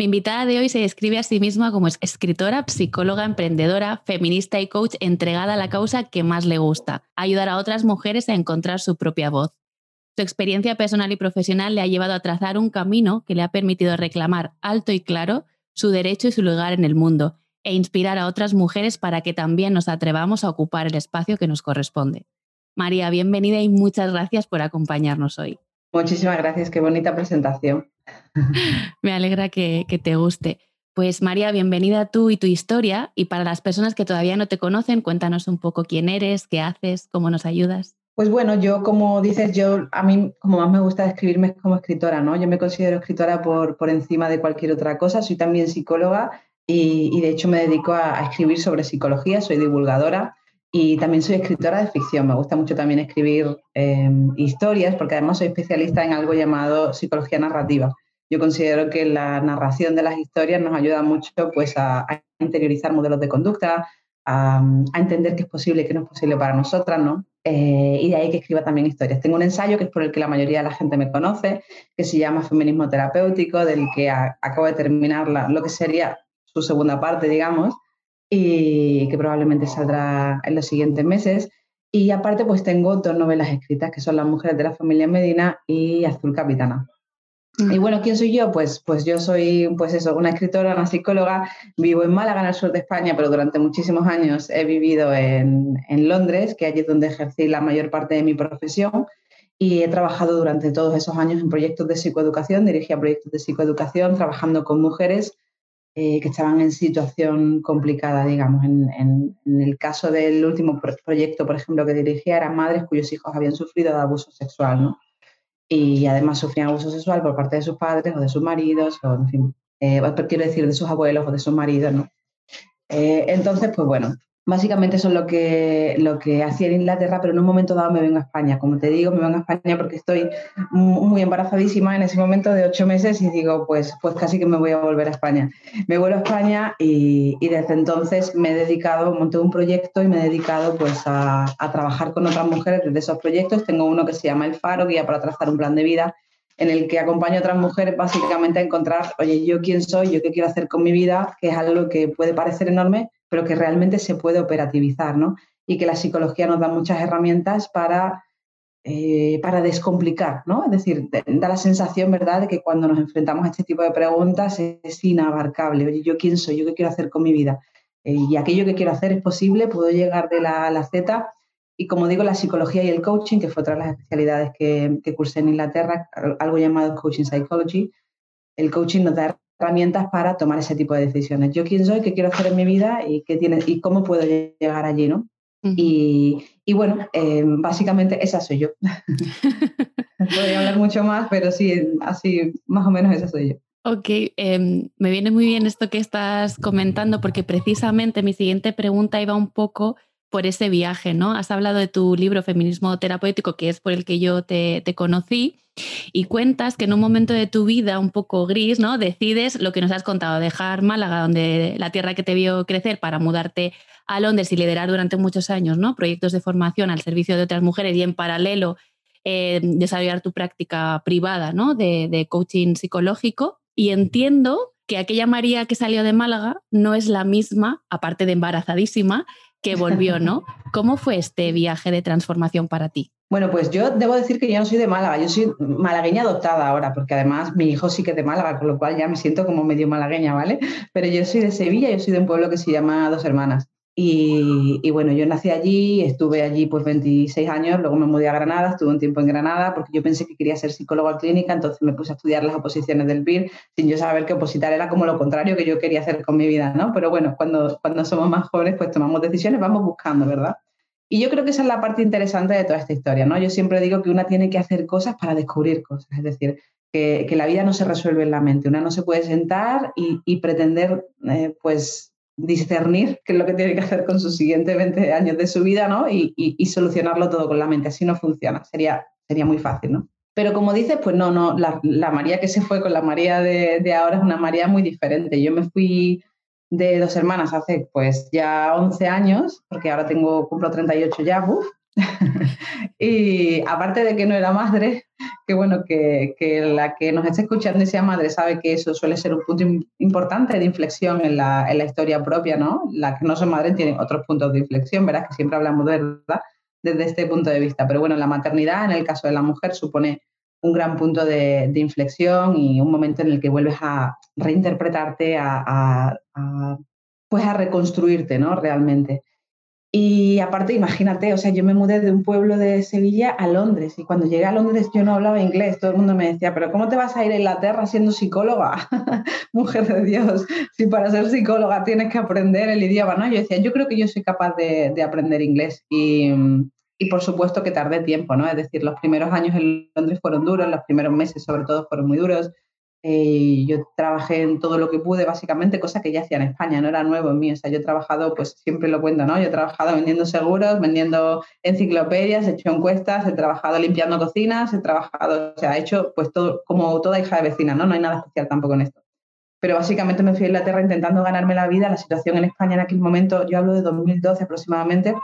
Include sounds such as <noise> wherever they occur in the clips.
Mi invitada de hoy se describe a sí misma como escritora, psicóloga, emprendedora, feminista y coach entregada a la causa que más le gusta, ayudar a otras mujeres a encontrar su propia voz. Su experiencia personal y profesional le ha llevado a trazar un camino que le ha permitido reclamar alto y claro su derecho y su lugar en el mundo e inspirar a otras mujeres para que también nos atrevamos a ocupar el espacio que nos corresponde. María, bienvenida y muchas gracias por acompañarnos hoy. Muchísimas gracias, qué bonita presentación. <laughs> Me alegra que, te guste. Pues María, bienvenida tú y tu historia. Y para las personas que todavía no te conocen, cuéntanos un poco quién eres, qué haces, cómo nos ayudas. Pues bueno, yo como dices, yo a mí como más me gusta describirme como escritora, ¿no? Yo me considero escritora por, por encima de cualquier otra cosa. Soy también psicóloga y, de hecho me dedico a, escribir sobre psicología, soy divulgadora y también soy escritora de ficción. Me gusta mucho también escribir em, historias porque además soy especialista en algo llamado psicología narrativa. Yo considero que la narración de las historias nos ayuda mucho pues, a, interiorizar modelos de conducta, a, entender qué es posible y qué no es posible para nosotras, ¿no? Eh, y de ahí que escriba también historias. Tengo un ensayo que es por el que la mayoría de la gente me conoce, que se llama Feminismo Terapéutico, del que acabo de terminar lo que sería su segunda parte, digamos, y que probablemente saldrá en los siguientes meses. Y aparte, pues tengo dos novelas escritas, que son Las mujeres de la familia Medina y Azul Capitana. Y bueno, ¿quién soy yo? Pues, pues yo soy, pues eso, una escritora, una psicóloga, vivo en Málaga, en el sur de España, pero durante muchísimos años he vivido en, en Londres, que allí es donde ejercí la mayor parte de mi profesión, y he trabajado durante todos esos años en proyectos de psicoeducación, dirigía proyectos de psicoeducación, trabajando con mujeres eh, que estaban en situación complicada, digamos. En, el caso del último proyecto, por ejemplo, que dirigía, eran madres cuyos hijos habían sufrido de abuso sexual, ¿no? Y además sufrían abuso sexual por parte de sus padres o de sus maridos, o en fin, eh, quiero decir, de sus abuelos o de sus maridos, ¿no? Eh, entonces, pues bueno, Básicamente eso es lo que, lo que hacía en Inglaterra, pero en un momento dado me vengo a España. Como te digo, me vengo a España porque estoy muy embarazadísima en ese momento de ocho meses y digo, pues, pues casi que me voy a volver a España. Me vuelvo a España y, desde entonces me he dedicado, monté un proyecto y me he dedicado pues a, a trabajar con otras mujeres desde esos proyectos. Tengo uno que se llama El Faro, Guía para trazar un plan de vida, en el que acompaño a otras mujeres básicamente a encontrar, oye, yo quién soy, yo qué quiero hacer con mi vida, que es algo que puede parecer enorme, pero que realmente se puede operativizar, ¿no? Y que la psicología nos da muchas herramientas para, eh, para descomplicar, ¿no? Es decir, da la sensación, ¿verdad?, de que cuando nos enfrentamos a este tipo de preguntas es inabarcable. Oye, ¿yo quién soy? ¿Yo qué quiero hacer con mi vida? Eh, y aquello que quiero hacer es posible, puedo llegar de la a la Z. Y como digo, la psicología y el coaching, que fue otra de las especialidades que, que cursé en Inglaterra, algo llamado coaching psychology, el coaching nos da herramientas para tomar ese tipo de decisiones. Yo quién soy, qué quiero hacer en mi vida y, qué tiene, y cómo puedo llegar allí, ¿no? y, y, bueno, eh, básicamente esa soy yo. <laughs> Podría hablar mucho más, pero sí, así más o menos esa soy yo. Ok, em, me viene muy bien esto que estás comentando porque precisamente mi siguiente pregunta iba un poco por ese viaje, ¿no? Has hablado de tu libro Feminismo Terapéutico, que es por el que yo te, te conocí, y cuentas que en un momento de tu vida un poco gris, ¿no? Decides lo que nos has contado, dejar Málaga, donde la tierra que te vio crecer, para mudarte a Londres y liderar durante muchos años, ¿no? Proyectos de formación al servicio de otras mujeres y en paralelo eh, desarrollar tu práctica privada, ¿no? De, de coaching psicológico. Y entiendo que aquella María que salió de Málaga no es la misma, aparte de embarazadísima, que volvió, ¿no? <laughs> ¿Cómo fue este viaje de transformación para ti? Bueno, pues yo debo decir que yo no soy de Málaga, yo soy malagueña adoptada ahora, porque además mi hijo sí que es de Málaga, con lo cual ya me siento como medio malagueña, ¿vale? Pero yo soy de Sevilla, yo soy de un pueblo que se llama Dos Hermanas. Y, bueno, yo nací allí, estuve allí pues 26 años, luego me mudé a Granada, estuve un tiempo en Granada porque yo pensé que quería ser psicóloga clínica, entonces me puse a estudiar las oposiciones del PIR sin yo saber que opositar era como lo contrario que yo quería hacer con mi vida, ¿no? Pero bueno, cuando, cuando somos más jóvenes pues tomamos decisiones, vamos buscando, ¿verdad? Y yo creo que esa es la parte interesante de toda esta historia, ¿no? Yo siempre digo que una tiene que hacer cosas para descubrir cosas, es decir, que, la vida no se resuelve en la mente. Una no se puede sentar y, pretender, eh, pues, discernir qué es lo que tiene que hacer con sus siguientes 20 años de su vida, ¿no? Y, solucionarlo todo con la mente. Así no funciona. Sería, sería muy fácil, ¿no? Pero como dices, pues no, no, la, María que se fue con la María de, de, ahora es una María muy diferente. Yo me fui de dos hermanas hace pues ya 11 años, porque ahora tengo, cumplo 38 ya, uf, <laughs> y aparte de que no era madre, que bueno, que, la que nos esté escuchando y sea madre sabe que eso suele ser un punto importante de inflexión en la, historia propia, ¿no? La que no son madre tiene otros puntos de inflexión, ¿verdad? Que siempre hablamos de verdad desde este punto de vista. Pero bueno, la maternidad en el caso de la mujer supone un gran punto de, inflexión y un momento en el que vuelves a reinterpretarte, a, pues a reconstruirte, ¿no? Realmente. Y aparte, imagínate, o sea, yo me mudé de un pueblo de Sevilla a Londres y cuando llegué a Londres yo no hablaba inglés, todo el mundo me decía, pero ¿cómo te vas a ir a Inglaterra siendo psicóloga? <laughs> Mujer de Dios, si para ser psicóloga tienes que aprender el idioma, ¿no? Yo decía, yo creo que yo soy capaz de, de aprender inglés y, y, por supuesto que tardé tiempo, ¿no? Es decir, los primeros años en Londres fueron duros, los primeros meses sobre todo fueron muy duros, eh, yo trabajé en todo lo que pude, básicamente, cosa que ya hacía en España, no era nuevo en mí. O sea, yo he trabajado, pues siempre lo cuento, ¿no? Yo he trabajado vendiendo seguros, vendiendo enciclopedias, he hecho encuestas, he trabajado limpiando cocinas, he trabajado, o sea, he hecho pues todo, como toda hija de vecina, ¿no? No hay nada especial tampoco en esto. Pero básicamente me fui a Inglaterra intentando ganarme la vida. La situación en España en aquel momento, yo hablo de 2012 aproximadamente,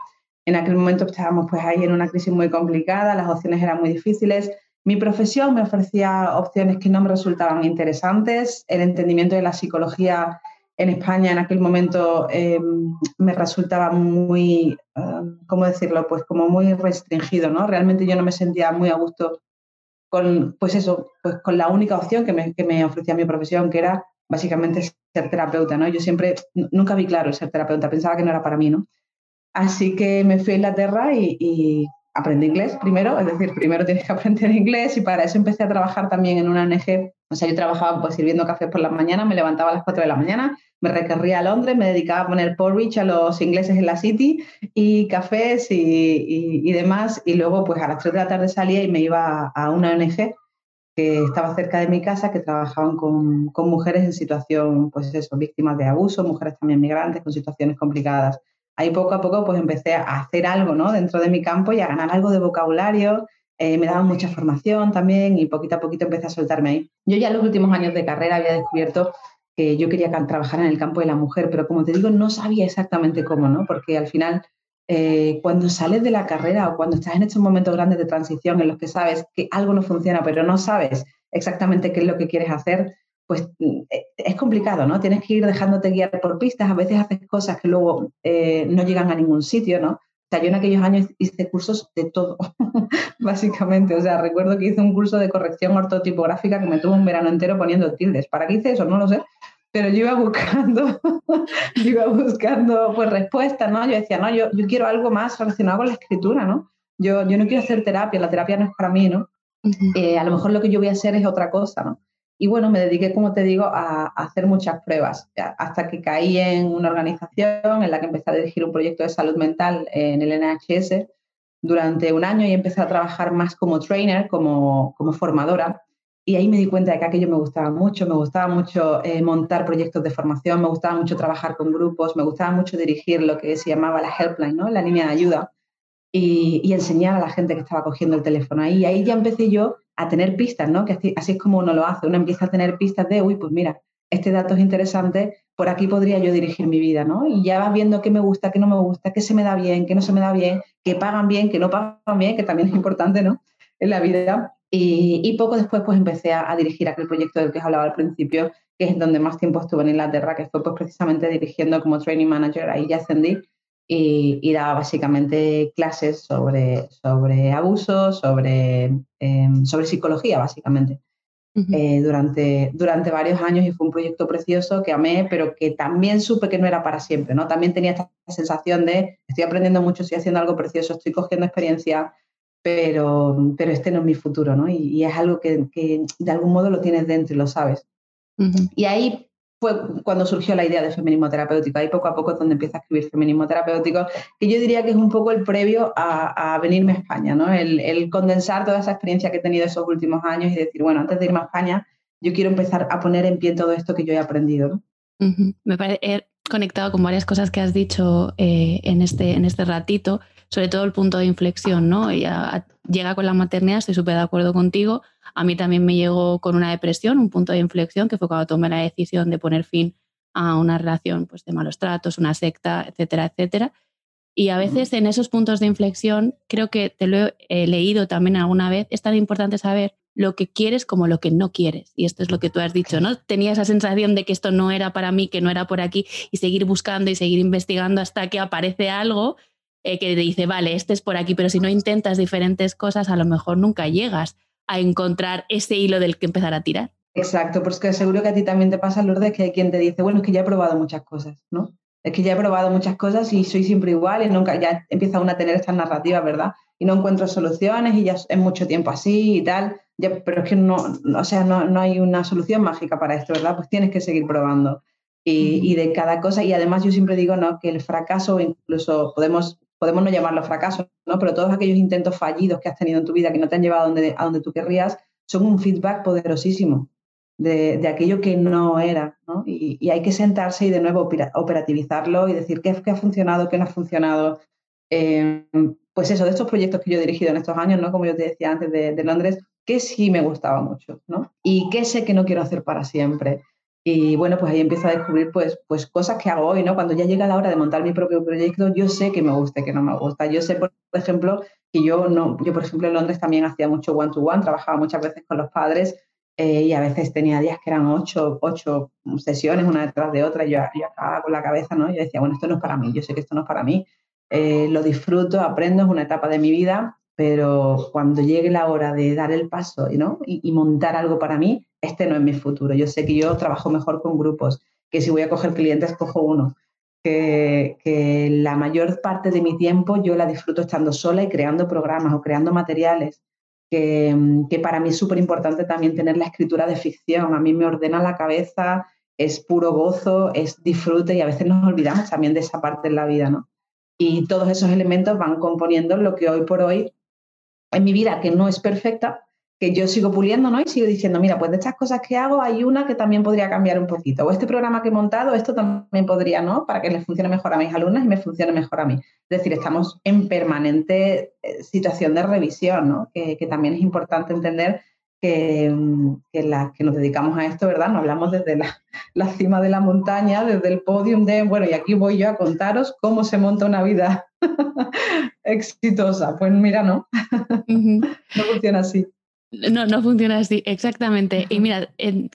en aquel momento estábamos pues ahí en una crisis muy complicada, las opciones eran muy difíciles mi profesión me ofrecía opciones que no me resultaban interesantes. El entendimiento de la psicología en España en aquel momento em, me resultaba muy, em, ¿cómo decirlo? Pues como muy restringido, ¿no? Realmente yo no me sentía muy a gusto con, pues eso, pues con la única opción que me, que me ofrecía mi profesión, que era básicamente ser terapeuta, ¿no? Yo siempre, nunca vi claro ser terapeuta, pensaba que no era para mí, ¿no? Así que me fui a Inglaterra y aprendí inglés primero, es decir, primero tienes que aprender inglés y para eso empecé a trabajar también en una ONG. O sea, yo trabajaba pues sirviendo café por la mañana, me levantaba a las 4 de la mañana, me recorría a Londres, me dedicaba a poner porridge a los ingleses en la City y cafés y, y, demás. Y luego pues a las 3 de la tarde salía y me iba a una ONG que estaba cerca de mi casa, que trabajaban con, con mujeres en situación, pues eso, víctimas de abuso, mujeres también migrantes con situaciones complicadas ahí poco a poco pues empecé a hacer algo ¿no? dentro de mi campo y a ganar algo de vocabulario. Eh, me daban mucha formación también y poquito a poquito empecé a soltarme ahí. Yo ya en los últimos años de carrera había descubierto que yo quería trabajar en el campo de la mujer, pero como te digo, no sabía exactamente cómo, ¿no? Porque al final, eh, cuando sales de la carrera o cuando estás en estos momentos grandes de transición en los que sabes que algo no funciona, pero no sabes exactamente qué es lo que quieres hacer, pues mm, eh, es complicado, ¿no? Tienes que ir dejándote guiar por pistas, a veces haces cosas que luego eh, no llegan a ningún sitio, ¿no? O sea, yo en aquellos años hice cursos de todo, <laughs> básicamente. O sea, recuerdo que hice un curso de corrección ortotipográfica que me tuvo un verano entero poniendo tildes. ¿Para qué hice eso? No lo sé. Pero yo iba buscando, <laughs> yo iba buscando pues respuestas, ¿no? Yo decía, no, yo, yo quiero algo más relacionado con la escritura, ¿no? Yo, yo no quiero hacer terapia, la terapia no es para mí, ¿no? Eh, a lo mejor lo que yo voy a hacer es otra cosa, ¿no? Y bueno, me dediqué, como te digo, a, hacer muchas pruebas, hasta que caí en una organización en la que empecé a dirigir un proyecto de salud mental en el NHS durante un año y empecé a trabajar más como trainer, como, como formadora. Y ahí me di cuenta de que aquello me gustaba mucho, me gustaba mucho eh, montar proyectos de formación, me gustaba mucho trabajar con grupos, me gustaba mucho dirigir lo que se llamaba la helpline, ¿no? la línea de ayuda, y, y enseñar a la gente que estaba cogiendo el teléfono. Y ahí ya empecé yo a tener pistas, ¿no? Que así, es como uno lo hace, uno empieza a tener pistas de, uy, pues mira, este dato es interesante, por aquí podría yo dirigir mi vida, ¿no? Y ya vas viendo qué me gusta, qué no me gusta, qué se me da bien, qué no se me da bien, qué pagan bien, qué no pagan bien, que también es importante, ¿no? En la vida. Y, poco después pues empecé a, dirigir aquel proyecto del que os hablaba al principio, que es donde más tiempo estuve en Inglaterra, que fue pues precisamente dirigiendo como training manager, ahí ya ascendí y, daba básicamente clases sobre, sobre abuso, sobre, em, sobre psicología, básicamente. Eh, durante, durante varios años y fue un proyecto precioso que amé, pero que también supe que no era para siempre, ¿no? También tenía esta sensación de estoy aprendiendo mucho, estoy haciendo algo precioso, estoy cogiendo experiencia, pero, pero este no es mi futuro, ¿no? Y, es algo que, que, de algún modo lo tienes dentro y lo sabes. Y ahí fue cuando surgió la idea de feminismo terapéutico. Ahí poco a poco es donde empieza a escribir feminismo terapéutico, que yo diría que es un poco el previo a, venirme a España, ¿no? El, condensar toda esa experiencia que he tenido esos últimos años y decir, bueno, antes de irme a España, yo quiero empezar a poner en pie todo esto que yo he aprendido. Me parece, conectado con varias cosas que has dicho eh, en, este, en este ratito, sobre todo el punto de inflexión, ¿no? Llega con la maternidad, estoy súper de acuerdo contigo. A mí también me llegó con una depresión, un punto de inflexión, que fue cuando tomé la decisión de poner fin a una relación pues, de malos tratos, una secta, etcétera, etcétera. Y a veces en esos puntos de inflexión, creo que te lo he leído también alguna vez, es tan importante saber lo que quieres como lo que no quieres. Y esto es lo que tú has dicho, ¿no? Tenía esa sensación de que esto no era para mí, que no era por aquí, y seguir buscando y seguir investigando hasta que aparece algo eh, que te dice, vale, este es por aquí, pero si no intentas diferentes cosas, a lo mejor nunca llegas a encontrar ese hilo del que empezar a tirar. Exacto, porque seguro que a ti también te pasa, Lourdes, que hay quien te dice, bueno, es que ya he probado muchas cosas, ¿no? Es que ya he probado muchas cosas y soy siempre igual y nunca, ya empieza uno a tener estas narrativas, ¿verdad? Y no encuentro soluciones y ya es mucho tiempo así y tal, ya, pero es que no, o sea, no, no, hay una solución mágica para esto, ¿verdad? Pues tienes que seguir probando. Y, y, de cada cosa, y además yo siempre digo, ¿no? Que el fracaso, incluso podemos podemos no llamarlo fracaso, ¿no? pero todos aquellos intentos fallidos que has tenido en tu vida que no te han llevado a donde, tú querrías, son un feedback poderosísimo de, de aquello que no era. ¿no? Y, y, hay que sentarse y de nuevo operativizarlo y decir qué, qué ha funcionado, qué no ha funcionado. Eh, pues eso, de estos proyectos que yo he dirigido en estos años, ¿no? como yo te decía antes de, de Londres, que sí me gustaba mucho, ¿no? Y qué sé que no quiero hacer para siempre. Y bueno, pues ahí empiezo a descubrir pues, pues cosas que hago hoy, ¿no? Cuando ya llega la hora de montar mi propio proyecto, yo sé que me gusta y que no me gusta. Yo sé, por ejemplo, que yo no, yo por ejemplo en Londres también hacía mucho one-to-one, trabajaba muchas veces con los padres eh, y a veces tenía días que eran ocho, ocho sesiones una detrás de otra y yo, yo acababa con la cabeza, ¿no? Yo decía, bueno, esto no es para mí, yo sé que esto no es para mí, eh, lo disfruto, aprendo, es una etapa de mi vida, pero cuando llegue la hora de dar el paso ¿no? y montar algo para mí, este no es mi futuro. Yo sé que yo trabajo mejor con grupos, que si voy a coger clientes, cojo uno. Que, la mayor parte de mi tiempo yo la disfruto estando sola y creando programas o creando materiales. Que, para mí es súper importante también tener la escritura de ficción. A mí me ordena la cabeza, es puro gozo, es disfrute y a veces nos olvidamos también de esa parte de la vida, ¿no? Y todos esos elementos van componiendo lo que hoy por hoy en mi vida, que no es perfecta, que yo sigo puliendo, ¿no? Y sigo diciendo, mira, pues de estas cosas que hago hay una que también podría cambiar un poquito. O este programa que he montado, esto también podría, ¿no? Para que les funcione mejor a mis alumnas y me funcione mejor a mí. Es decir, estamos en permanente eh, situación de revisión, ¿no? Que, también es importante entender que, mm, que las que nos dedicamos a esto, ¿verdad? No hablamos desde la, <laughs> la, cima de la montaña, desde el podium de, bueno, y aquí voy yo a contaros cómo se monta una vida <laughs> exitosa. Pues mira, no, <laughs> no funciona así. No, no funciona así, exactamente. Y mira,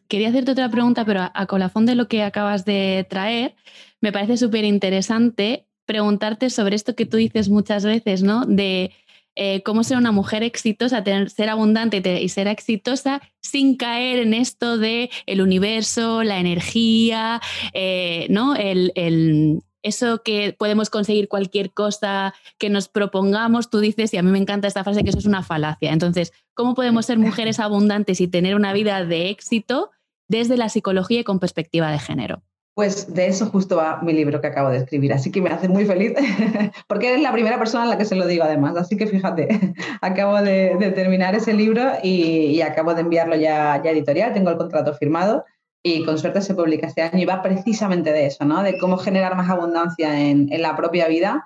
quería hacerte otra pregunta, pero a, colafón de lo que acabas de traer, me parece súper interesante preguntarte sobre esto que tú dices muchas veces, ¿no? De eh, cómo ser una mujer exitosa, tener, ser abundante y, ser exitosa sin caer en esto de el universo, la energía, eh, ¿no? el, eso que podemos conseguir cualquier cosa que nos propongamos, tú dices, y a mí me encanta esta frase, que eso es una falacia. Entonces, ¿cómo podemos ser mujeres <laughs> abundantes y tener una vida de éxito desde la psicología y con perspectiva de género? Pues de eso justo va mi libro que acabo de escribir, así que me hace muy feliz, <laughs> porque eres la primera persona a la que se lo digo además, así que fíjate, <laughs> acabo de, terminar ese libro y, acabo de enviarlo ya, ya editorial, tengo el contrato firmado y con suerte se publica este año y va precisamente de eso, ¿no? De cómo generar más abundancia en, la propia vida,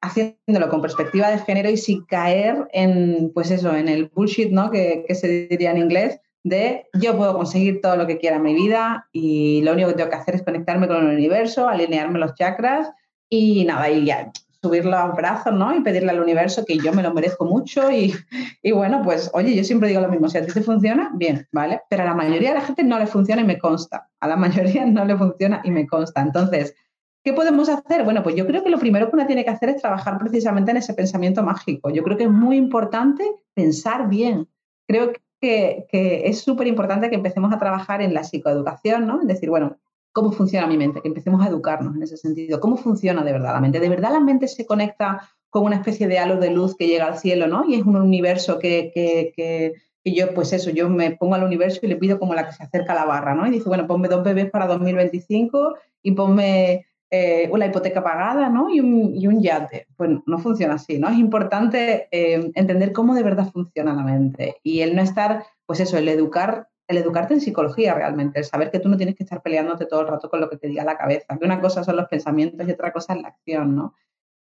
haciéndolo con perspectiva de género y sin caer en, pues eso, en el bullshit, ¿no? Que, se diría en inglés, de yo puedo conseguir todo lo que quiera en mi vida y lo único que tengo que hacer es conectarme con el universo, alinearme los chakras y nada, y ya subirlo a brazos, ¿no? Y pedirle al universo que yo me lo merezco mucho y, y, bueno, pues oye, yo siempre digo lo mismo, si a ti te funciona, bien, ¿vale? Pero a la mayoría de la gente no le funciona y me consta, a la mayoría no le funciona y me consta. Entonces, ¿qué podemos hacer? Bueno, pues yo creo que lo primero que uno tiene que hacer es trabajar precisamente en ese pensamiento mágico. Yo creo que es muy importante pensar bien. Creo que, que es súper importante que empecemos a trabajar en la psicoeducación, ¿no? Es decir, bueno, cómo funciona mi mente, que empecemos a educarnos en ese sentido, cómo funciona de verdad la mente. De verdad la mente se conecta con una especie de halo de luz que llega al cielo, ¿no? Y es un universo que, y yo, pues eso, yo me pongo al universo y le pido como la que se acerca a la barra, ¿no? Y dice, bueno, ponme dos bebés para 2025 y ponme eh, una hipoteca pagada, ¿no? Y un, y un, yate. Pues no funciona así, ¿no? Es importante eh, entender cómo de verdad funciona la mente y el no estar, pues eso, el educar el educarte en psicología realmente, el saber que tú no tienes que estar peleándote todo el rato con lo que te diga la cabeza, que una cosa son los pensamientos y otra cosa es la acción, ¿no?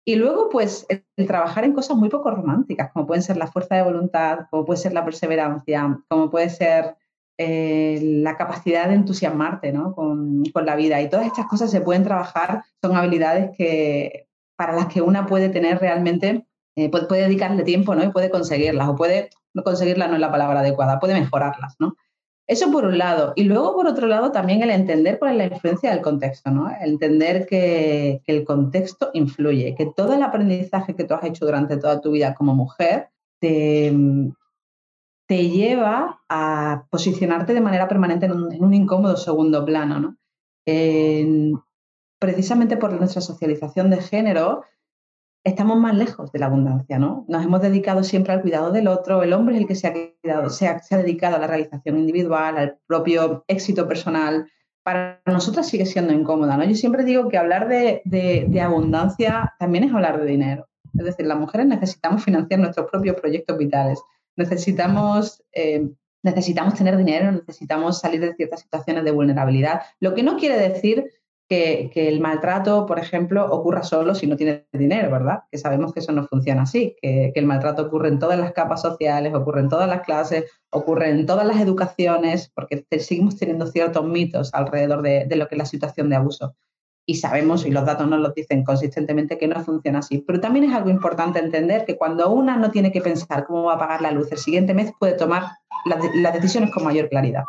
Y luego, pues, el, trabajar en cosas muy poco románticas, como pueden ser la fuerza de voluntad, como puede ser la perseverancia, como puede ser eh, la capacidad de entusiasmarte ¿no? con, con, la vida. Y todas estas cosas se pueden trabajar, son habilidades que, para las que una puede tener realmente, eh, puede, puede, dedicarle tiempo ¿no? y puede conseguirlas, o puede, no conseguirlas no es la palabra adecuada, puede mejorarlas. ¿no? Eso por un lado. Y luego, por otro lado, también el entender cuál es la influencia del contexto, ¿no? El entender que, el contexto influye, que todo el aprendizaje que tú has hecho durante toda tu vida como mujer te, te lleva a posicionarte de manera permanente en un, incómodo segundo plano, ¿no? precisamente por nuestra socialización de género, estamos más lejos de la abundancia, ¿no? Nos hemos dedicado siempre al cuidado del otro, el hombre es el que se ha, cuidado, se ha, dedicado a la realización individual, al propio éxito personal. Para nosotras sigue siendo incómoda, ¿no? Yo siempre digo que hablar de, abundancia también es hablar de dinero. Es decir, las mujeres necesitamos financiar nuestros propios proyectos vitales, necesitamos, eh, necesitamos tener dinero, necesitamos salir de ciertas situaciones de vulnerabilidad, lo que no quiere decir que, el maltrato, por ejemplo, ocurra solo si no tienes dinero, ¿verdad? Que sabemos que eso no funciona así, que, el maltrato ocurre en todas las capas sociales, ocurre en todas las clases, ocurre en todas las educaciones, porque seguimos teniendo ciertos mitos alrededor de, lo que es la situación de abuso. Y sabemos, y los datos nos lo dicen consistentemente, que no funciona así. Pero también es algo importante entender que cuando una no tiene que pensar cómo va a pagar la luz el siguiente mes, puede tomar las, decisiones con mayor claridad.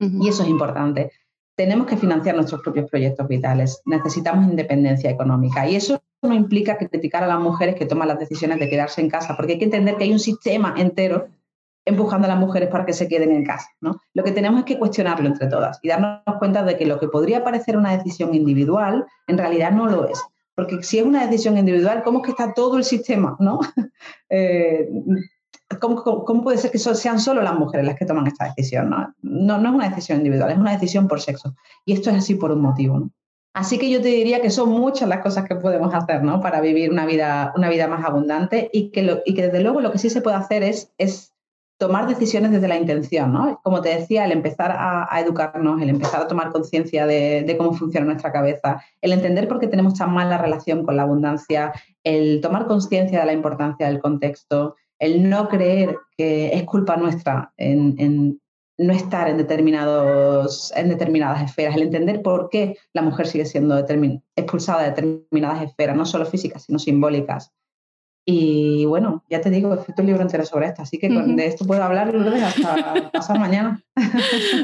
Y eso es importante tenemos que financiar nuestros propios proyectos vitales, necesitamos independencia económica y eso no implica criticar a las mujeres que toman las decisiones de quedarse en casa, porque hay que entender que hay un sistema entero empujando a las mujeres para que se queden en casa. ¿no? Lo que tenemos es que cuestionarlo entre todas y darnos cuenta de que lo que podría parecer una decisión individual, en realidad no lo es. Porque si es una decisión individual, ¿cómo es que está todo el sistema? ¿no? <laughs> Eh, ¿Cómo, puede ser que sean solo las mujeres las que toman esta decisión? ¿no? No, no es una decisión individual, es una decisión por sexo. Y esto es así por un motivo. Así que yo te diría que son muchas las cosas que podemos hacer ¿no? para vivir una vida, una vida más abundante y que, y que desde luego lo que sí se puede hacer es, es tomar decisiones desde la intención. ¿no? Como te decía, el empezar a, educarnos, el empezar a tomar conciencia de, de, cómo funciona nuestra cabeza, el entender por qué tenemos tan mala relación con la abundancia, el tomar conciencia de la importancia del contexto, el no creer que es culpa nuestra en, no estar en, determinados, en determinadas esferas, el entender por qué la mujer sigue siendo expulsada de determinadas esferas, no solo físicas, sino simbólicas. Y bueno, ya te digo, he escrito un libro entero sobre esto, así que de esto puedo hablar hasta <laughs> pasar mañana.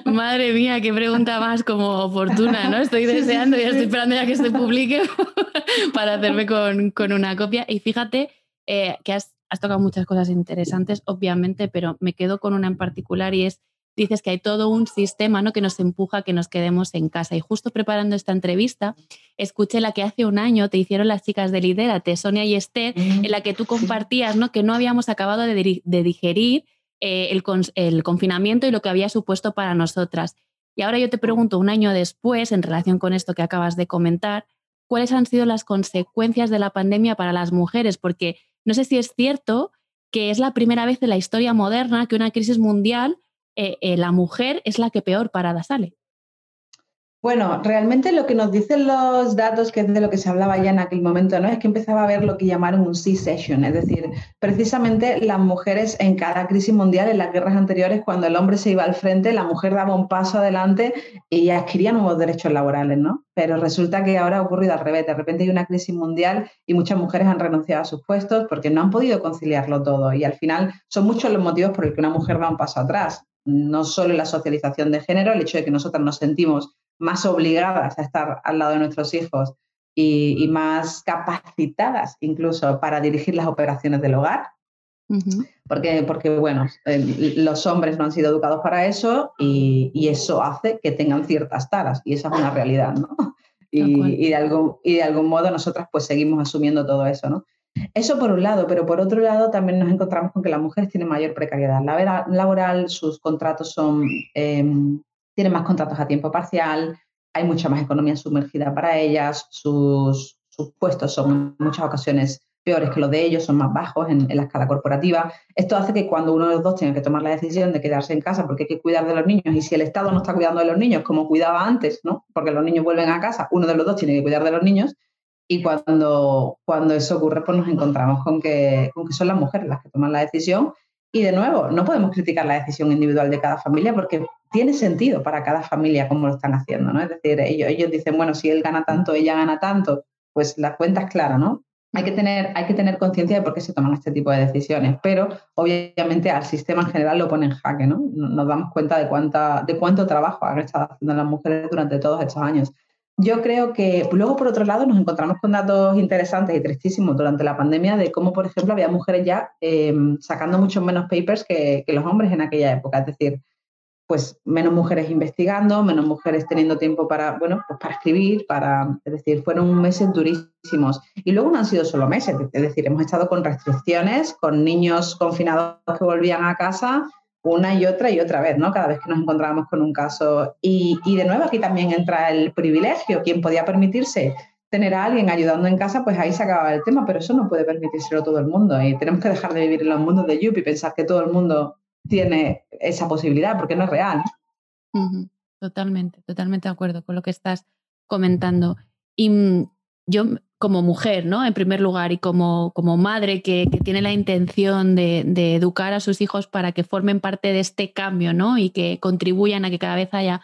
Madre mía, qué pregunta más como oportuna, ¿no? Estoy <laughs> deseando y estoy esperando ya que se publique <laughs> para hacerme con, una copia. Y fíjate eh, que has has tocado muchas cosas interesantes, obviamente, pero me quedo con una en particular y es, dices que hay todo un sistema ¿no? que nos empuja a que nos quedemos en casa. Y justo preparando esta entrevista, escuché la que hace un año te hicieron las chicas de Lidérate, Sonia y Esther, en la que tú compartías ¿no? que no habíamos acabado de, digerir eh, el, el confinamiento y lo que había supuesto para nosotras. Y ahora yo te pregunto, un año después, en relación con esto que acabas de comentar, ¿cuáles han sido las consecuencias de la pandemia para las mujeres? Porque no sé si es cierto que es la primera vez en la historia moderna que una crisis mundial, eh, eh, la mujer es la que peor parada sale. Bueno, realmente lo que nos dicen los datos, que es de lo que se hablaba ya en aquel momento, ¿no? es que empezaba a haber lo que llamaron un C-session, es decir, precisamente las mujeres en cada crisis mundial, en las guerras anteriores, cuando el hombre se iba al frente, la mujer daba un paso adelante y adquiría nuevos derechos laborales, ¿no? Pero resulta que ahora ha ocurrido al revés, de repente hay una crisis mundial y muchas mujeres han renunciado a sus puestos porque no han podido conciliarlo todo y al final son muchos los motivos por los que una mujer da un paso atrás no solo la socialización de género, el hecho de que nosotras nos sentimos más obligadas a estar al lado de nuestros hijos y, más capacitadas incluso para dirigir las operaciones del hogar. porque, porque, bueno, los hombres no han sido educados para eso y, eso hace que tengan ciertas taras y esa es una realidad, ¿no? <laughs> Y, de algún, y de algún modo nosotras pues seguimos asumiendo todo eso, ¿no? Eso por un lado, pero por otro lado también nos encontramos con que las mujeres tienen mayor precariedad laboral, sus contratos son, em, tienen más contratos a tiempo parcial, hay mucha más economía sumergida para ellas, sus, sus puestos son en muchas ocasiones peores que los de ellos, son más bajos en, la escala corporativa. Esto hace que cuando uno de los dos tenga que tomar la decisión de quedarse en casa porque hay que cuidar de los niños y si el Estado no está cuidando de los niños como cuidaba antes, ¿no? porque los niños vuelven a casa, uno de los dos tiene que cuidar de los niños y cuando, cuando eso ocurre pues nos encontramos con que, con que son las mujeres las que toman la decisión y de nuevo, no podemos criticar la decisión individual de cada familia porque tiene sentido para cada familia como lo están haciendo, ¿no? Es decir, ellos, dicen, bueno, si él gana tanto, ella gana tanto, pues la cuenta es clara, ¿no? hay que tener, tener conciencia de por qué se toman este tipo de decisiones, pero obviamente al sistema en general lo pone en jaque, ¿no? Nos damos cuenta de, cuánta, de cuánto trabajo han estado haciendo las mujeres durante todos estos años. Yo creo que luego, por otro lado, nos encontramos con datos interesantes y tristísimos durante la pandemia de cómo, por ejemplo, había mujeres ya eh, sacando muchos menos papers que, que los hombres en aquella época. Es decir, pues menos mujeres investigando, menos mujeres teniendo tiempo para, bueno, pues para escribir, para, es decir, fueron meses durísimos. Y luego no han sido solo meses, es decir, hemos estado con restricciones, con niños confinados que volvían a casa una y otra y otra vez, ¿no? Cada vez que nos encontrábamos con un caso. Y, y de nuevo aquí también entra el privilegio, quien podía permitirse tener a alguien ayudando en casa, pues ahí se acababa el tema, pero eso no puede permitírselo todo el mundo y tenemos que dejar de vivir en los mundos de Yuppie y pensar que todo el mundo tiene esa posibilidad, porque no es real. Totalmente, totalmente de acuerdo con lo que estás comentando. Y mm, yo como mujer, ¿no? En primer lugar, y como, como madre que, tiene la intención de, educar a sus hijos para que formen parte de este cambio, ¿no? Y que contribuyan a que cada vez haya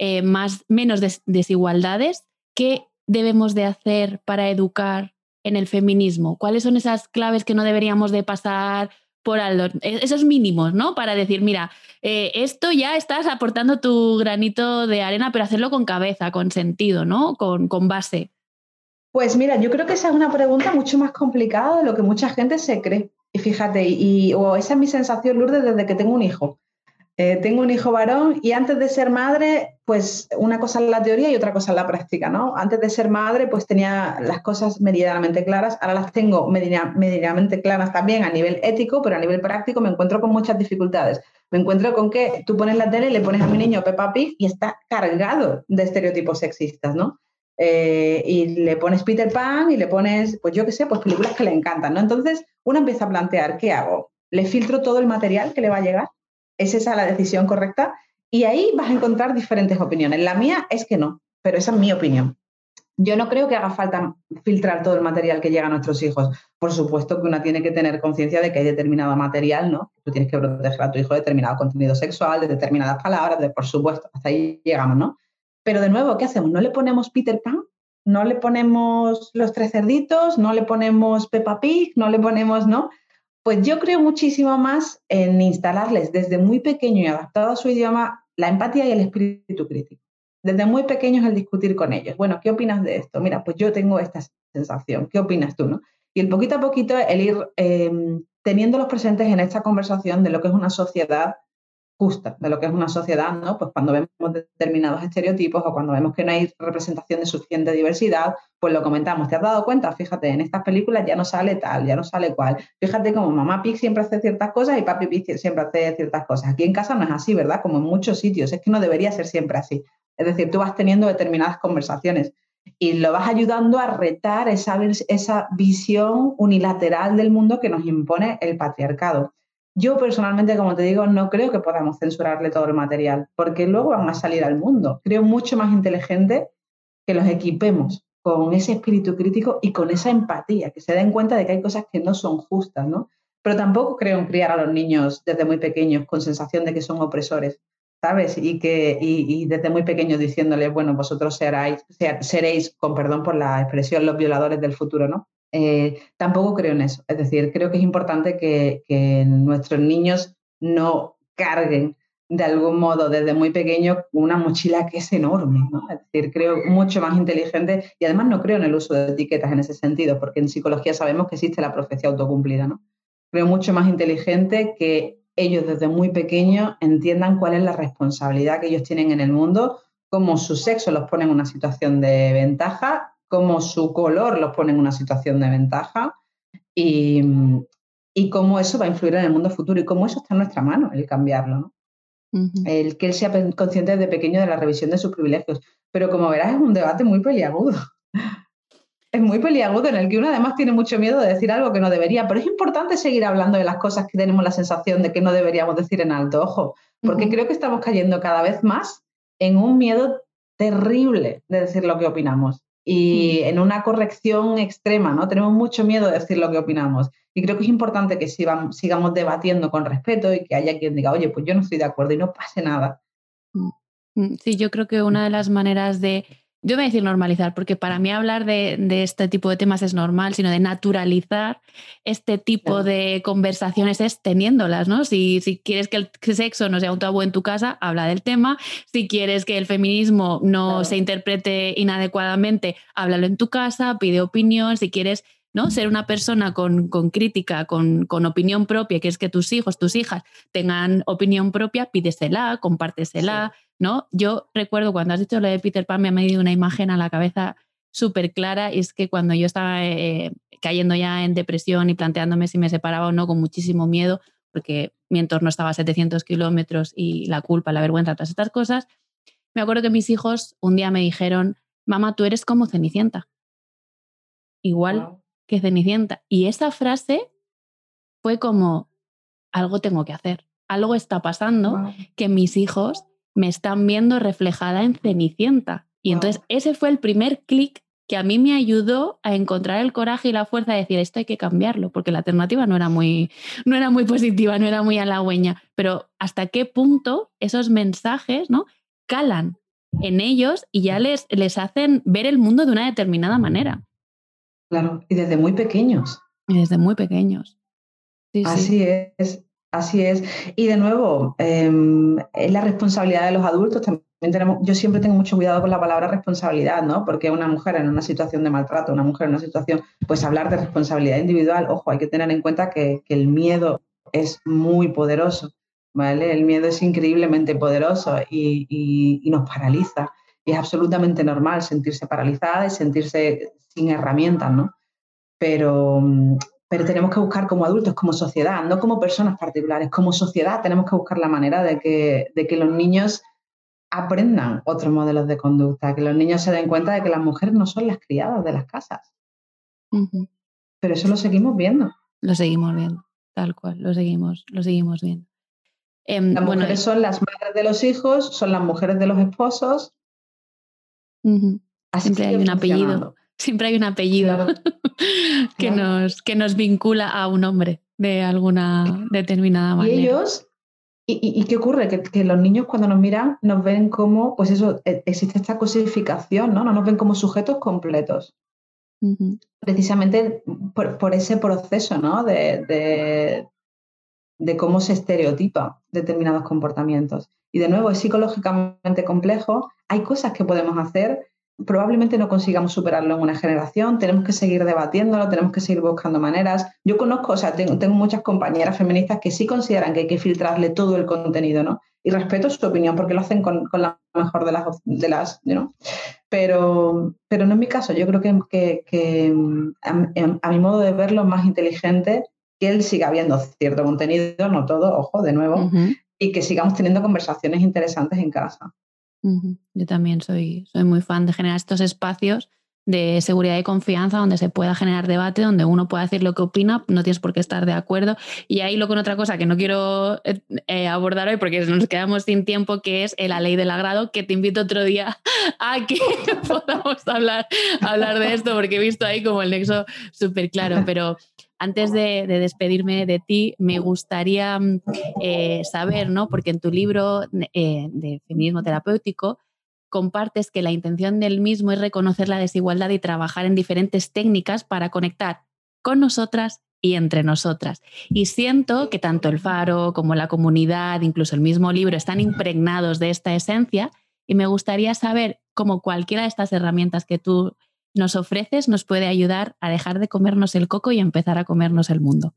eh, más, menos desigualdades, ¿qué debemos de hacer para educar en el feminismo? ¿Cuáles son esas claves que no deberíamos de pasar por algo, e-, esos mínimos, ¿no? Para decir, mira, eh, esto ya estás aportando tu granito de arena, pero hacerlo con cabeza, con sentido, ¿no? Con, con base. Pues mira, yo creo que esa es una pregunta mucho más complicada de lo que mucha gente se cree. Y fíjate, y, o esa es mi sensación, Lourdes, desde que tengo un hijo. Eh, tengo un hijo varón y antes de ser madre, pues una cosa es la teoría y otra cosa es la práctica, ¿no? Antes de ser madre, pues tenía las cosas meridianamente claras, ahora las tengo meridianamente claras también a nivel ético, pero a nivel práctico me encuentro con muchas dificultades. Me encuentro con que tú pones la tele y le pones a mi niño Peppa Pig y está cargado de estereotipos sexistas, ¿no? Eh, y le pones Peter Pan y le pones, pues yo qué sé, pues películas que le encantan, ¿no? Entonces uno empieza a plantear, ¿qué hago? ¿Le filtro todo el material que le va a llegar? ¿Es esa la decisión correcta? Y ahí vas a encontrar diferentes opiniones. La mía es que no, pero esa es mi opinión. Yo no creo que haga falta filtrar todo el material que llega a nuestros hijos. Por supuesto que una tiene que tener conciencia de que hay determinado material, ¿no? Tú tienes que proteger a tu hijo de determinado contenido sexual, de determinadas palabras, de, por supuesto, hasta ahí llegamos, ¿no? Pero de nuevo, ¿qué hacemos? ¿No le ponemos Peter Pan? ¿No le ponemos los tres cerditos? ¿No le ponemos Peppa Pig? ¿No le ponemos, no? Pues yo creo muchísimo más en instalarles desde muy pequeño y adaptado a su idioma la empatía y el espíritu crítico. Desde muy pequeños el discutir con ellos. Bueno, ¿qué opinas de esto? Mira, pues yo tengo esta sensación. ¿Qué opinas tú? No? Y el poquito a poquito el ir eh, teniéndolos presentes en esta conversación de lo que es una sociedad justa de lo que es una sociedad, ¿no? Pues cuando vemos determinados estereotipos o cuando vemos que no hay representación de suficiente diversidad, pues lo comentamos. ¿Te has dado cuenta? Fíjate, en estas películas ya no sale tal, ya no sale cual. Fíjate como mamá Pig siempre hace ciertas cosas y papi Pig siempre hace ciertas cosas. Aquí en casa no es así, ¿verdad? Como en muchos sitios. Es que no debería ser siempre así. Es decir, tú vas teniendo determinadas conversaciones y lo vas ayudando a retar esa, esa visión unilateral del mundo que nos impone el patriarcado. Yo personalmente, como te digo, no creo que podamos censurarle todo el material, porque luego van a salir al mundo. Creo mucho más inteligente que los equipemos con ese espíritu crítico y con esa empatía, que se den cuenta de que hay cosas que no son justas, ¿no? Pero tampoco creo en criar a los niños desde muy pequeños con sensación de que son opresores, ¿sabes? Y que y, desde muy pequeños diciéndoles, bueno, vosotros seréis, seréis, con perdón por la expresión, los violadores del futuro, ¿no? Eh, tampoco creo en eso. Es decir, creo que es importante que, nuestros niños no carguen de algún modo desde muy pequeño una mochila que es enorme. Es decir, creo mucho más inteligente y además no creo en el uso de etiquetas en ese sentido, porque en psicología sabemos que existe la profecía autocumplida. ¿no? Creo mucho más inteligente que ellos desde muy pequeños entiendan cuál es la responsabilidad que ellos tienen en el mundo, cómo su sexo los pone en una situación de ventaja cómo su color los pone en una situación de ventaja y, y cómo eso va a influir en el mundo futuro y cómo eso está en nuestra mano, el cambiarlo, ¿no? El que él sea consciente desde pequeño de la revisión de sus privilegios. Pero como verás, es un debate muy peliagudo. <laughs> Es muy peliagudo en el que uno además tiene mucho miedo de decir algo que no debería, pero es importante seguir hablando de las cosas que tenemos la sensación de que no deberíamos decir en alto, ojo, porque creo que estamos cayendo cada vez más en un miedo terrible de decir lo que opinamos y en una corrección extrema, ¿no? Tenemos mucho miedo de decir lo que opinamos. Y creo que es importante que sigamos debatiendo con respeto y que haya quien diga, oye, pues yo no estoy de acuerdo y no pase nada. Mm, mm, sí, yo creo que una de las maneras de, yo voy a decir normalizar, porque para mí hablar de, este tipo de temas es normal, sino de naturalizar este tipo de conversaciones es teniéndolas, ¿no? Si, si quieres que el sexo no sea un tabú en tu casa, habla del tema. Si quieres que el feminismo no se interprete inadecuadamente, háblalo en tu casa, pide opinión. Si quieres ¿no? Ser una persona con, crítica, con, opinión propia, que es que tus hijos, tus hijas tengan opinión propia, pídesela, compártesela, ¿no? Yo recuerdo cuando has dicho lo de Peter Pan, me ha medido una imagen a la cabeza súper clara y es que cuando yo estaba eh, cayendo ya en depresión y planteándome si me separaba o no con muchísimo miedo, porque mi entorno estaba a 700 kilómetros y la culpa, la vergüenza, todas estas cosas, me acuerdo que mis hijos un día me dijeron, mamá, tú eres como Cenicienta. Igual que Cenicienta. Y esa frase fue como, algo tengo que hacer, algo está pasando que mis hijos me están viendo reflejada en Cenicienta. Y entonces ese fue el primer clic que a mí me ayudó a encontrar el coraje y la fuerza de decir esto hay que cambiarlo, porque la alternativa no era muy, no era muy positiva, no era muy halagüeña. Pero hasta qué punto esos mensajes ¿no? calan en ellos y ya les, les hacen ver el mundo de una determinada manera. Claro, y desde muy pequeños. Y desde muy pequeños. así es, así es. Y de nuevo, em, es la responsabilidad de los adultos. También tenemos, yo siempre tengo mucho cuidado con la palabra responsabilidad, ¿no? Porque una mujer en una situación de maltrato, una mujer en una situación, pues hablar de responsabilidad individual, ojo, hay que tener en cuenta que, el miedo es muy poderoso, ¿vale? El miedo es increíblemente poderoso y, y nos paraliza. Y es absolutamente normal sentirse paralizada y sentirse sin herramientas, ¿no? Pero, mm, pero tenemos que buscar como adultos, como sociedad, no como personas particulares, como sociedad tenemos que buscar la manera de que, de que los niños aprendan otros modelos de conducta, que los niños se den cuenta de que las mujeres no son las criadas de las casas. Pero eso lo seguimos viendo. Lo seguimos viendo, tal cual, lo seguimos, lo seguimos viendo. Em, las mujeres son las madres de los hijos, son las mujeres de los esposos. Así Siempre hay un apellido. Siempre hay un apellido <laughs> que, Nos, que nos vincula a un hombre de alguna determinada manera. Y ellos, ¿y, qué ocurre? Que, los niños cuando nos miran nos ven como, pues eso, e, existe esta cosificación, ¿no? No nos ven como sujetos completos. Precisamente por, ese proceso, ¿no? De, de, de cómo se estereotipa determinados comportamientos. Y de nuevo, es psicológicamente complejo. Hay cosas que podemos hacer probablemente no consigamos superarlo en una generación, tenemos que seguir debatiéndolo, tenemos que seguir buscando maneras. Yo conozco, o sea, tengo, muchas compañeras feministas que sí consideran que hay que filtrarle todo el contenido, ¿no? Y respeto su opinión porque lo hacen con, la mejor de las, de las ¿no? Pero, pero no es mi caso, yo creo que, que, a, mi modo de verlo, más inteligente que él siga viendo cierto contenido, no todo, ojo, de nuevo, y que sigamos teniendo conversaciones interesantes en casa. Yo también soy, soy muy fan de generar estos espacios de seguridad y confianza donde se pueda generar debate, donde uno pueda decir lo que opina, no tienes por qué estar de acuerdo. Y ahí lo con otra cosa que no quiero eh, eh, abordar hoy porque nos quedamos sin tiempo, que es la ley del agrado, que te invito otro día <laughs> a que <laughs> podamos hablar, hablar de esto, porque he visto ahí como el nexo súper claro. Pero antes de, despedirme de ti, me gustaría mm, eh, saber, ¿no? Porque en tu libro eh, de feminismo terapéutico compartes que la intención del mismo es reconocer la desigualdad y trabajar en diferentes técnicas para conectar con nosotras y entre nosotras. Y siento que tanto el faro como la comunidad, incluso el mismo libro, están impregnados de esta esencia y me gustaría saber cómo cualquiera de estas herramientas que tú nos ofreces nos puede ayudar a dejar de comernos el coco y empezar a comernos el mundo.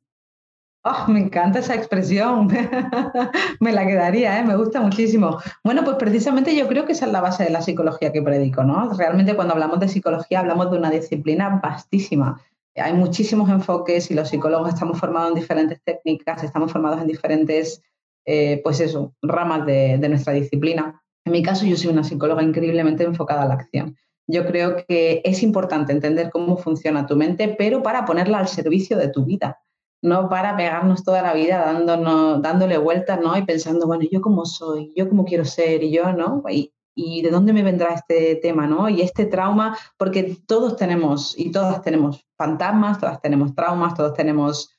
Oh, me encanta esa expresión. <laughs> me la quedaría, ¿eh? me gusta muchísimo. Bueno, pues precisamente yo creo que esa es la base de la psicología que predico, ¿no? Realmente cuando hablamos de psicología hablamos de una disciplina vastísima, hay muchísimos enfoques y los psicólogos estamos formados en diferentes técnicas, estamos formados en diferentes, eh, pues eso, ramas de, de nuestra disciplina. En mi caso, yo soy una psicóloga increíblemente enfocada a la acción. Yo creo que es importante entender cómo funciona tu mente, pero para ponerla al servicio de tu vida, no para pegarnos toda la vida dándonos, dándole vueltas, ¿no? Y pensando, bueno, ¿yo cómo soy? ¿Yo cómo quiero ser? Y yo, ¿no? Y, y de dónde me vendrá este tema, ¿no? Y este trauma, porque todos tenemos y todas tenemos fantasmas, todas tenemos traumas, todos tenemos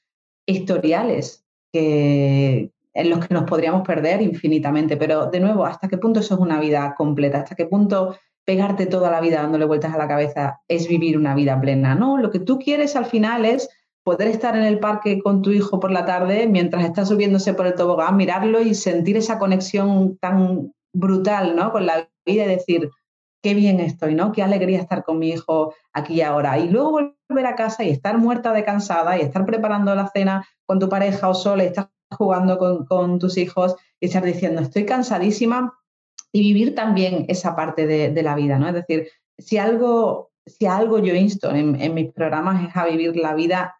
historiales que, en los que nos podríamos perder infinitamente. Pero de nuevo, ¿hasta qué punto eso es una vida completa? ¿Hasta qué punto pegarte toda la vida dándole vueltas a la cabeza es vivir una vida plena? No, lo que tú quieres al final es poder estar en el parque con tu hijo por la tarde mientras está subiéndose por el tobogán, mirarlo y sentir esa conexión tan brutal, ¿no? Con la vida y decir, qué bien estoy, ¿no? Qué alegría estar con mi hijo aquí y ahora. Y luego volver a casa y estar muerta de cansada y estar preparando la cena con tu pareja o sola y estar jugando con, tus hijos y estar diciendo, estoy cansadísima y vivir también esa parte de, la vida, ¿no? Es decir, si algo, si algo yo insto en, mis programas es a vivir la vida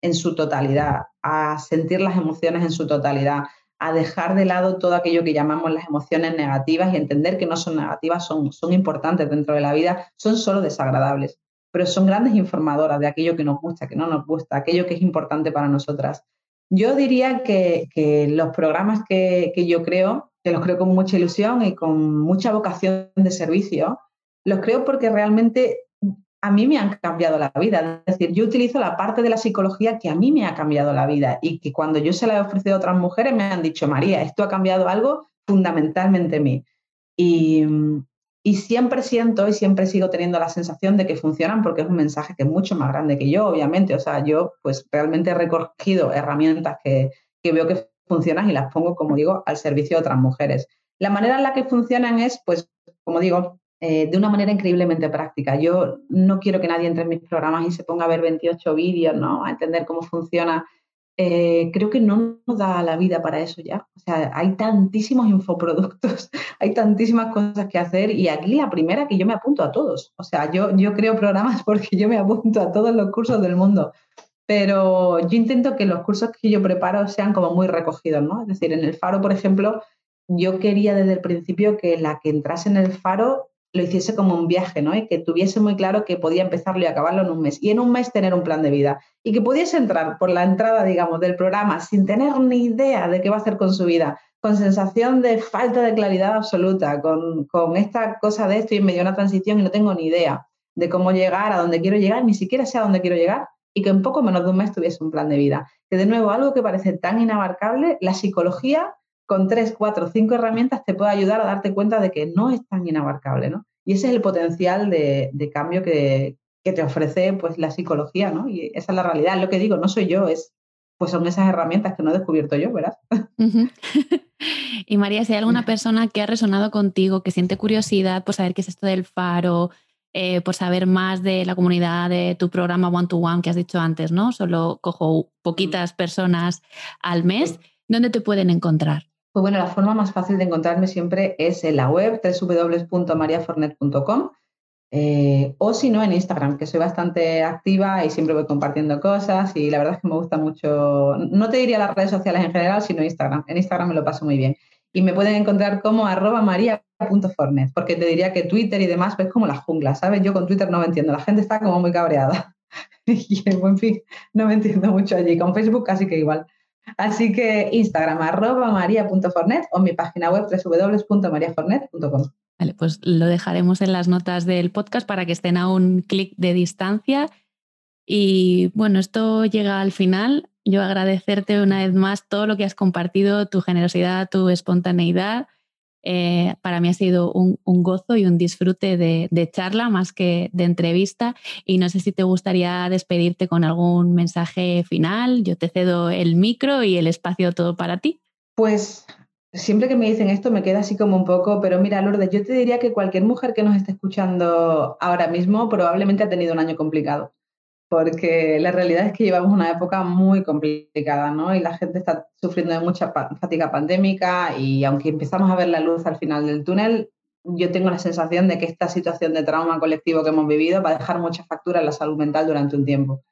en su totalidad, a sentir las emociones en su totalidad, a dejar de lado todo aquello que llamamos las emociones negativas y entender que no son negativas, son, son importantes dentro de la vida, son solo desagradables, pero son grandes informadoras de aquello que nos gusta, que no nos gusta, aquello que es importante para nosotras. Yo diría que, los programas que yo creo, que los creo con mucha ilusión y con mucha vocación de servicio, los creo porque realmente a mí me han cambiado la vida. Es decir, yo utilizo la parte de la psicología que a mí me ha cambiado la vida y que cuando yo se la he ofrecido a otras mujeres me han dicho, María, esto ha cambiado algo fundamentalmente en mí. Y, siempre siento y siempre sigo teniendo la sensación de que funcionan porque es un mensaje que es mucho más grande que yo, obviamente. O sea, yo pues realmente he recogido herramientas que, que veo que funcionan y las pongo, como digo, al servicio de otras mujeres. La manera en la que funcionan es, pues, como digo, eh, de una manera increíblemente práctica. Yo no quiero que nadie entre en mis programas y se ponga a ver 28 vídeos, ¿no? A entender cómo funciona. Eh, creo que no nos da la vida para eso ya. O sea, hay tantísimos infoproductos, <laughs> hay tantísimas cosas que hacer y aquí la primera que yo me apunto a todos. O sea, yo, yo creo programas <laughs> porque yo me apunto a todos los cursos del mundo. Pero yo intento que los cursos que yo preparo sean como muy recogidos, ¿no? Es decir, en el faro, por ejemplo, yo quería desde el principio que la que entrase en el faro lo hiciese como un viaje, ¿no? Y que tuviese muy claro que podía empezarlo y acabarlo en un mes. Y en un mes tener un plan de vida. Y que pudiese entrar por la entrada, digamos, del programa sin tener ni idea de qué va a hacer con su vida, con sensación de falta de claridad absoluta, con, con esta cosa de estoy en medio de una transición y no tengo ni idea de cómo llegar a donde quiero llegar, ni siquiera sé a dónde quiero llegar, y que en poco menos de un mes tuviese un plan de vida. Que de nuevo, algo que parece tan inabarcable, la psicología con tres, cuatro, cinco herramientas te puede ayudar a darte cuenta de que no es tan inabarcable, ¿no? Y ese es el potencial de, cambio que, te ofrece pues, la psicología, ¿no? Y esa es la realidad, lo que digo, no soy yo, es, pues son esas herramientas que no he descubierto yo, ¿verdad? <laughs> y María, si hay alguna <laughs> persona que ha resonado contigo, que siente curiosidad por saber qué es esto del faro, eh, por saber más de la comunidad, de tu programa One to One que has dicho antes, ¿no? Solo cojo poquitas personas al mes, ¿dónde te pueden encontrar? Pues bueno, la forma más fácil de encontrarme siempre es en la web www.mariafornet.com eh, o si no en Instagram, que soy bastante activa y siempre voy compartiendo cosas y la verdad es que me gusta mucho, no te diría las redes sociales en general, sino Instagram. En Instagram me lo paso muy bien. Y me pueden encontrar como arroba maria.fornet, porque te diría que Twitter y demás es como la jungla, ¿sabes? Yo con Twitter no me entiendo, la gente está como muy cabreada. <laughs> y en fin, no me entiendo mucho allí. Con Facebook casi que igual. Así que Instagram, arroba maria.fornet o mi página web www.mariafornet.com. Vale, pues lo dejaremos en las notas del podcast para que estén a un clic de distancia. Y bueno, esto llega al final. Yo agradecerte una vez más todo lo que has compartido, tu generosidad, tu espontaneidad eh, para mí ha sido un, gozo y un disfrute de, charla más que de entrevista. Y no sé si te gustaría despedirte con algún mensaje final. Yo te cedo el micro y el espacio todo para ti. Pues siempre que me dicen esto me queda así como un poco, pero mira, Lourdes, yo te diría que cualquier mujer que nos esté escuchando ahora mismo probablemente ha tenido un año complicado porque la realidad es que llevamos una época muy complicada, ¿no? Y la gente está sufriendo de mucha fatiga pandémica y aunque empezamos a ver la luz al final del túnel, yo tengo la sensación de que esta situación de trauma colectivo que hemos vivido va a dejar mucha factura en la salud mental durante un tiempo.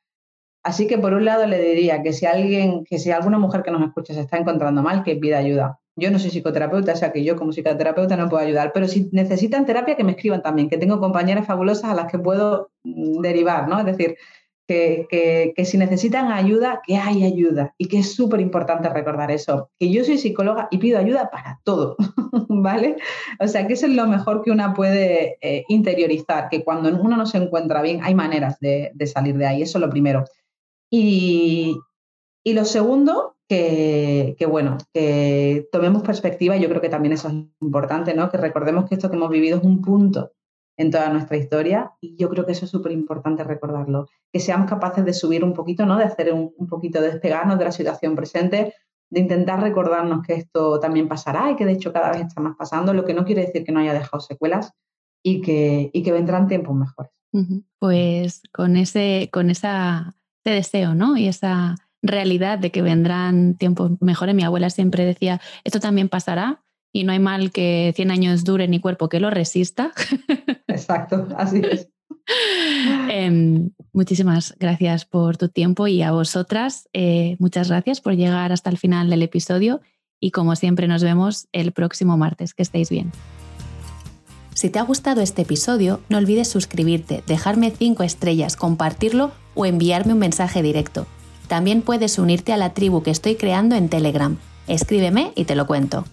Así que por un lado le diría que si alguien, que si alguna mujer que nos escucha se está encontrando mal, que pida ayuda. Yo no soy psicoterapeuta, o sea que yo como psicoterapeuta no puedo ayudar, pero si necesitan terapia, que me escriban también, que tengo compañeras fabulosas a las que puedo mm, derivar, ¿no? Es decir, que, si necesitan ayuda, que hay ayuda y que es súper importante recordar eso, que yo soy psicóloga y pido ayuda para todo, <laughs> ¿vale? O sea, que eso es lo mejor que una puede eh, interiorizar, que cuando uno no se encuentra bien hay maneras de, de salir de ahí, eso es lo primero. Y, y lo segundo, que, bueno, que tomemos perspectiva, yo creo que también eso es importante, ¿no? Que recordemos que esto que hemos vivido es un punto en toda nuestra historia y yo creo que eso es súper importante recordarlo, que seamos capaces de subir un poquito, ¿no? De hacer un, poquito, de despegarnos de la situación presente, de intentar recordarnos que esto también pasará y que de hecho cada vez está más pasando, lo que no quiere decir que no haya dejado secuelas y que, y que vendrán tiempos mejores. Pues con ese, con esa, ese deseo, ¿no? Y esa realidad de que vendrán tiempos mejores. Mi abuela siempre decía, esto también pasará y no hay mal que 100 años dure ni cuerpo que lo resista. <laughs> Exacto, así es. Em, muchísimas gracias por tu tiempo y a vosotras, eh, muchas gracias por llegar hasta el final del episodio y como siempre nos vemos el próximo martes. Que estéis bien. Si te ha gustado este episodio, no olvides suscribirte, dejarme 5 estrellas, compartirlo o enviarme un mensaje directo. También puedes unirte a la tribu que estoy creando en Telegram. Escríbeme y te lo cuento.